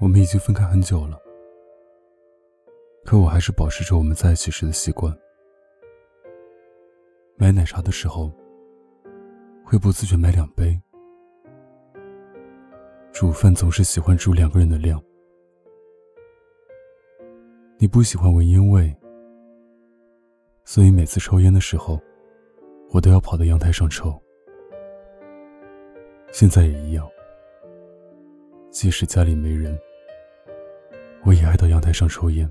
我们已经分开很久了，可我还是保持着我们在一起时的习惯。买奶茶的时候，会不自觉买两杯。煮饭总是喜欢煮两个人的量。你不喜欢闻烟味，所以每次抽烟的时候，我都要跑到阳台上抽。现在也一样，即使家里没人。我也爱到阳台上抽烟，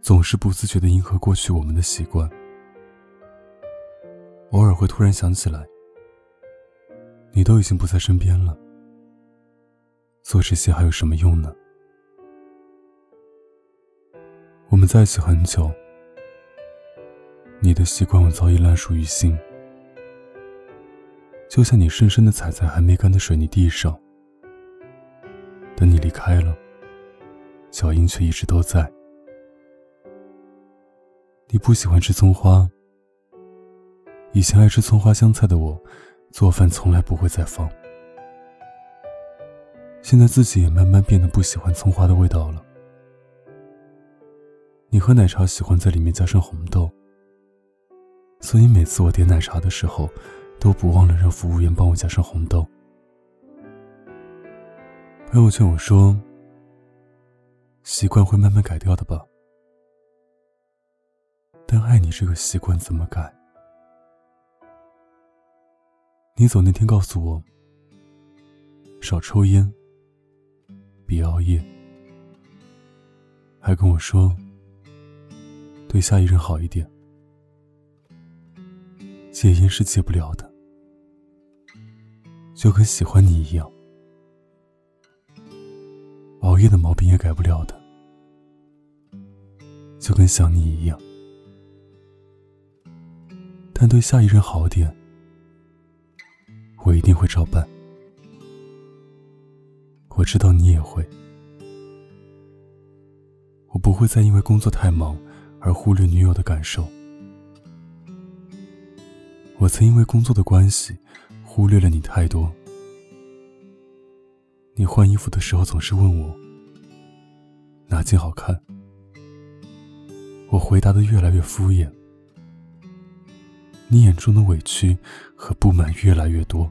总是不自觉的迎合过去我们的习惯。偶尔会突然想起来，你都已经不在身边了，做这些还有什么用呢？我们在一起很久，你的习惯我早已烂熟于心，就像你深深的踩在还没干的水泥地上。你离开了，脚印却一直都在。你不喜欢吃葱花，以前爱吃葱花香菜的我，做饭从来不会再放。现在自己也慢慢变得不喜欢葱花的味道了。你喝奶茶喜欢在里面加上红豆，所以每次我点奶茶的时候，都不忘了让服务员帮我加上红豆。朋友劝我说：“习惯会慢慢改掉的吧，但爱你这个习惯怎么改？”你走那天告诉我：“少抽烟，别熬夜。”还跟我说：“对下一任好一点。”戒烟是戒不了的，就跟喜欢你一样。熬夜的毛病也改不了的，就跟想你一样。但对下一任好点，我一定会照办。我知道你也会。我不会再因为工作太忙而忽略女友的感受。我曾因为工作的关系忽略了你太多。你换衣服的时候总是问我哪件好看，我回答的越来越敷衍，你眼中的委屈和不满越来越多，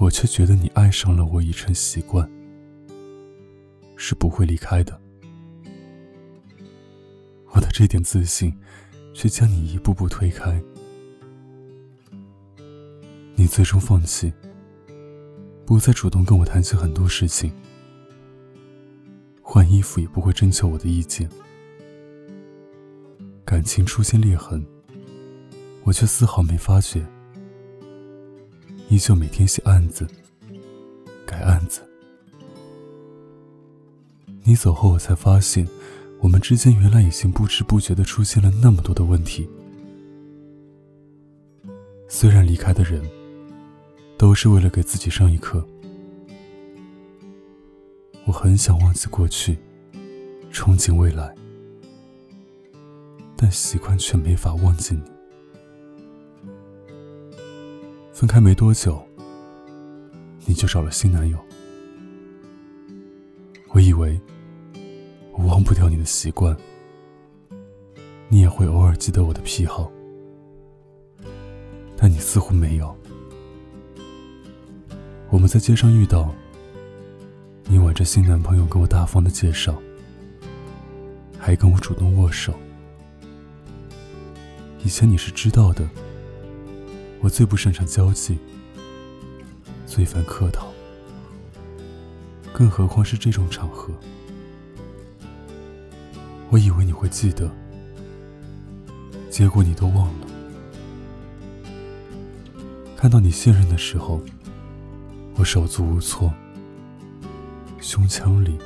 我却觉得你爱上了我已成习惯，是不会离开的。我的这点自信，却将你一步步推开，你最终放弃。不再主动跟我谈起很多事情，换衣服也不会征求我的意见，感情出现裂痕，我却丝毫没发觉，依旧每天写案子，改案子。你走后，我才发现，我们之间原来已经不知不觉的出现了那么多的问题。虽然离开的人。都是为了给自己上一课。我很想忘记过去，憧憬未来，但习惯却没法忘记你。分开没多久，你就找了新男友。我以为我忘不掉你的习惯，你也会偶尔记得我的癖好，但你似乎没有。我们在街上遇到，你挽着新男朋友跟我大方的介绍，还跟我主动握手。以前你是知道的，我最不擅长交际，最烦客套，更何况是这种场合。我以为你会记得，结果你都忘了。看到你现任的时候。我手足无措，胸腔里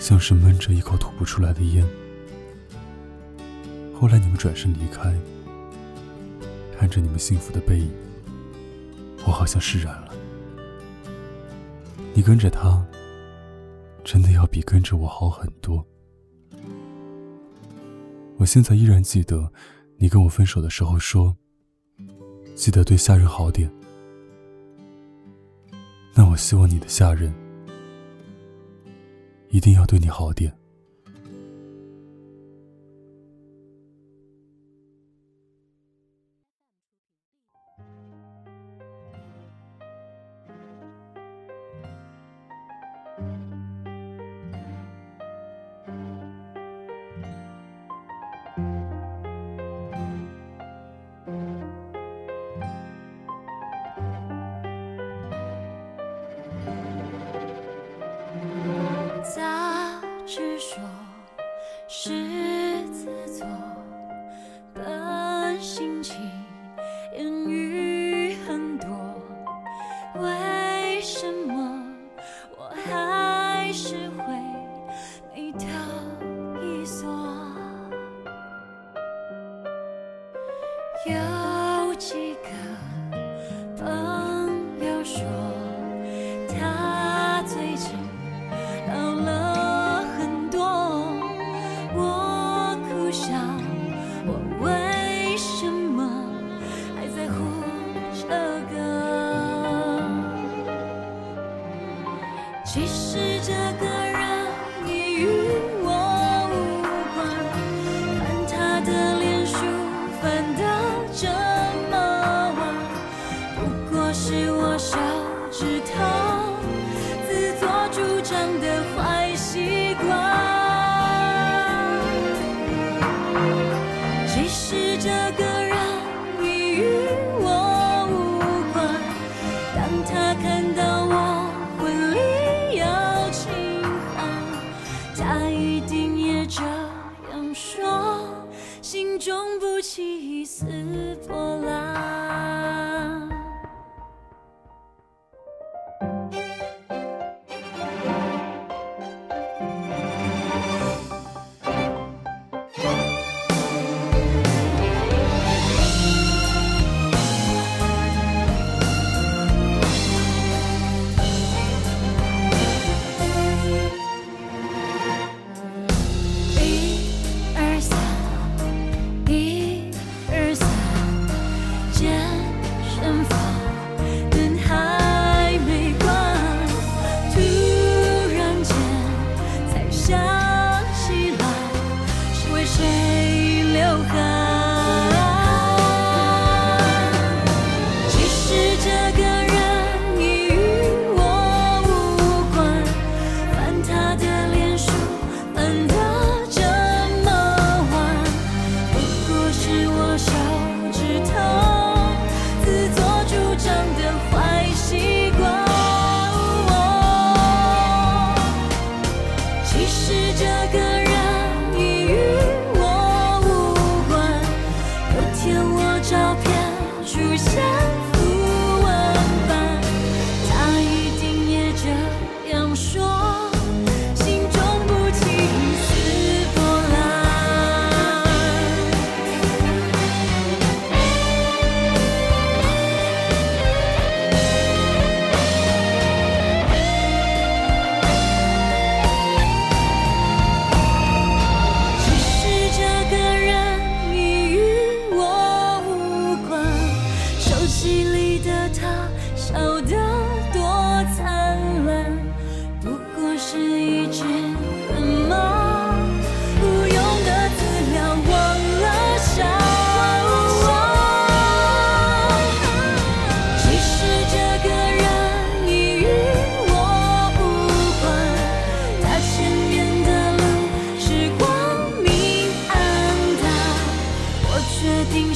像是闷着一口吐不出来的烟。后来你们转身离开。看着你们幸福的背影，我好像释然了。你跟着他，真的要比跟着我好很多。我现在依然记得你跟我分手的时候说，记得对下人好点。那我希望你的下人。一定要对你好点。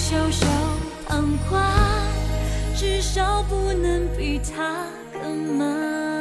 袖手旁观至少不能比他更慢